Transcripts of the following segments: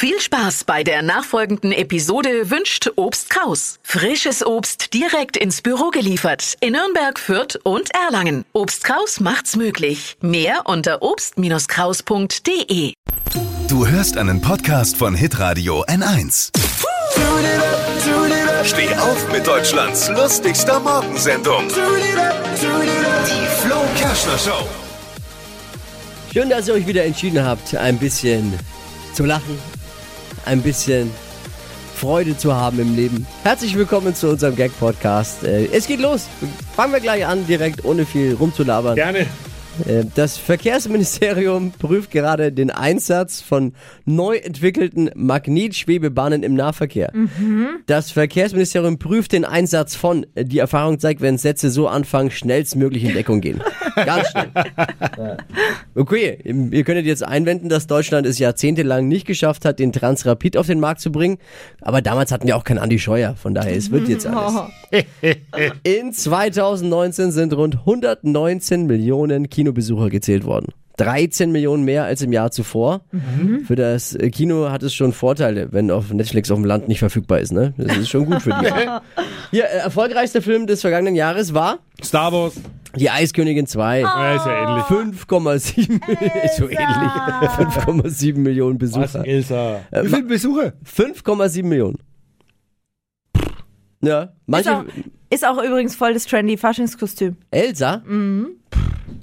Viel Spaß bei der nachfolgenden Episode wünscht Obst Kraus. Frisches Obst direkt ins Büro geliefert in Nürnberg, Fürth und Erlangen. Obst Kraus macht's möglich. Mehr unter obst-kraus.de. Du hörst einen Podcast von Hitradio N1. Steh auf mit Deutschlands lustigster Morgensendung. Die Flo Kerschner Show. Schön, dass ihr euch wieder entschieden habt, ein bisschen zu lachen, ein bisschen Freude zu haben im Leben. Herzlich willkommen zu unserem Gag-Podcast. Äh, Es geht los. Fangen wir gleich an, direkt ohne viel rumzulabern. Gerne. Äh, Das Verkehrsministerium prüft gerade den Einsatz von neu entwickelten Magnetschwebebahnen im Nahverkehr. Das Verkehrsministerium prüft den Einsatz von. Die Erfahrung zeigt, wenn Sätze so anfangen, schnellstmöglich in Deckung gehen. Ganz schnell. Okay, ihr könntet jetzt einwenden, dass Deutschland es jahrzehntelang nicht geschafft hat, den Transrapid auf den Markt zu bringen. Aber damals hatten wir auch keinen Andi Scheuer. Von daher, es wird jetzt alles. In 2019 sind rund 119 Millionen Kinobesucher gezählt worden. 13 Millionen mehr als im Jahr zuvor. Für das äh, Kino hat es schon Vorteile, wenn auf Netflix auf dem Land nicht verfügbar ist. Ne? Das ist schon gut für die. Hier, äh, erfolgreichster Film des vergangenen Jahres war Star Wars. Die Eiskönigin 2. Ja, ist ja ähnlich. 5,7 ist so ähnlich. 5,7 Millionen Was, Besucher. Elsa? Äh, Wie viele Besucher? 5,7 Millionen. Ja, Ist manche. auch, ist auch übrigens voll das trendy Faschingskostüm. Elsa? Ah,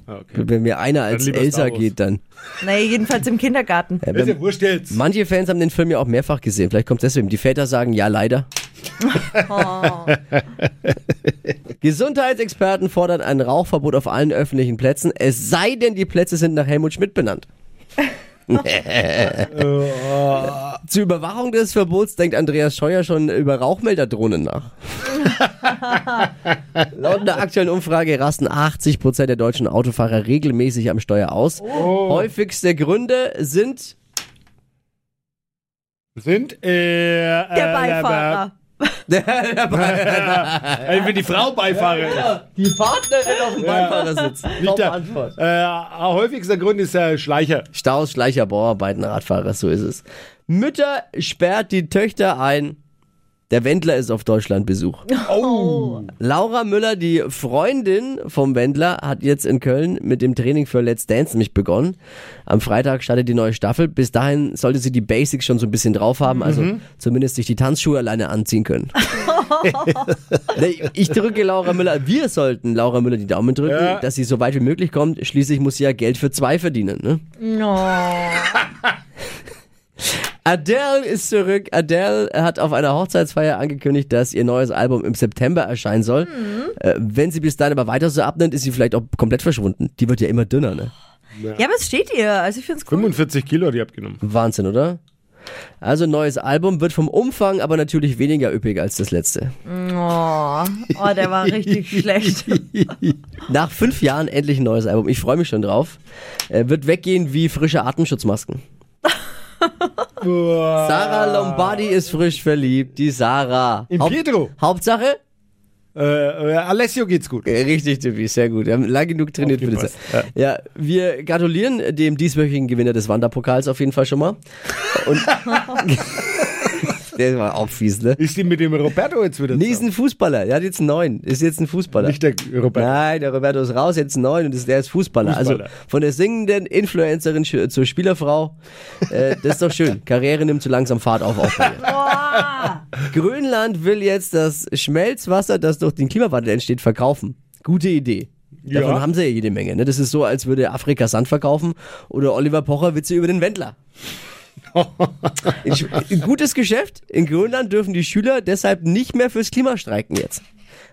Okay. Wenn mir einer als Elsa geht, dann. Naja, jedenfalls im Kindergarten. Ja, Ist ja wenn, manche Fans haben den Film ja auch mehrfach gesehen. Vielleicht kommt deswegen. Die Väter sagen ja, leider. Oh. Gesundheitsexperten fordern ein Rauchverbot auf allen öffentlichen Plätzen, es sei denn, die Plätze sind nach Helmut Schmidt benannt. Zur Überwachung des Verbots denkt Andreas Scheuer schon über Rauchmelderdrohnen nach. Laut einer aktuellen Umfrage rasten 80% der deutschen Autofahrer regelmäßig am Steuer aus. Häufigste Gründe sind Sind, äh, Der Beifahrer. Äh, wenn die Frau Beifahrer die Partnerin auf dem Beifahrersitz. Nicht der, Antwort. äh, häufigster Grund ist der Schleicher. Staus, Schleicher, Bauarbeiten, Radfahrer, so ist es. Mütter sperrt die Töchter ein. Der Wendler ist auf Deutschlandbesuch. Oh. Laura Müller, die Freundin vom Wendler, hat jetzt in Köln mit dem Training für Let's Dance nämlich begonnen. Am Freitag startet die neue Staffel. Bis dahin sollte sie die Basics schon so ein bisschen drauf haben, also zumindest sich die Tanzschuhe alleine anziehen können. Ich drücke Laura Müller, wir sollten Laura Müller die Daumen drücken, Ja. dass sie so weit wie möglich kommt. Schließlich muss sie ja Geld für zwei verdienen. Ne? No. Adele ist zurück. Adele hat auf einer Hochzeitsfeier angekündigt, dass ihr neues Album im September erscheinen soll. Äh, wenn sie bis dahin aber weiter so abnimmt, ist sie vielleicht auch komplett verschwunden. Die wird ja immer dünner, ne? Ja, aber es steht ihr. Also ich finde es cool. 45 Kilo hat die abgenommen. Wahnsinn, oder? Also neues Album wird vom Umfang aber natürlich weniger üppig als das letzte. Oh, oh der war richtig schlecht. Nach fünf Jahren endlich ein neues Album. Ich freue mich schon drauf. Äh, wird weggehen wie frische Atemschutzmasken. Sarah Lombardi ist frisch verliebt. Die Sarah. In Haupt- Pietro. Hauptsache, Äh, äh, Alessio geht's gut. Äh, Richtig, Tippi, sehr gut. Wir haben lang genug trainiert für das. Aufgepasst, Ja. wir gratulieren dem dieswöchigen Gewinner des Wanderpokals auf jeden Fall schon mal. Und der war auch fies, ne? Ist die mit dem Roberto jetzt wieder Nee, ist ein Fußballer. Der hat jetzt einen neuen. Ist jetzt ein Fußballer. Nicht der Roberto. Nein, der Roberto ist raus, jetzt ein neuen und ist, der ist Fußballer. Fußballer. Also von der singenden Influencerin zur Spielerfrau. Äh, das ist doch schön. Karriere nimmt so langsam Fahrt auf. Auch bei. Grönland will jetzt das Schmelzwasser, das durch den Klimawandel entsteht, verkaufen. Gute Idee. Davon Ja. haben sie ja jede Menge. Ne? Das ist so, als würde Afrika Sand verkaufen oder Oliver Pocher Witze über den Wendler. Ein gutes Geschäft. In Grönland dürfen die Schüler deshalb nicht mehr fürs Klima streiken jetzt.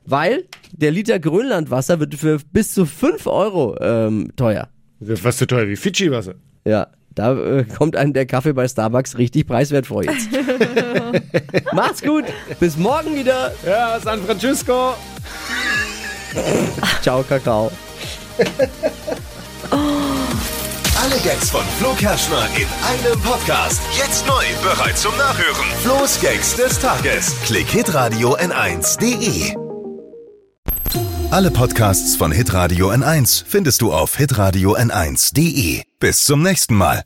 Weil der Liter Grönlandwasser wird für bis zu 5 Euro ähm, teuer. Das ist fast so teuer wie Fidschi-Wasser. Ja, da äh, kommt einem der Kaffee bei Starbucks richtig preiswert vor jetzt. Macht's gut. Bis morgen wieder. Ja, San Francisco. Ciao, Kakao. Alle Gags von Flo Kerschner in einem Podcast. Jetzt neu, bereit zum Nachhören. Flo's Gags des Tages. Klick Hitradio N1.de. Alle Podcasts von Hitradio N1 findest du auf hitradio N1.de. Bis zum nächsten Mal.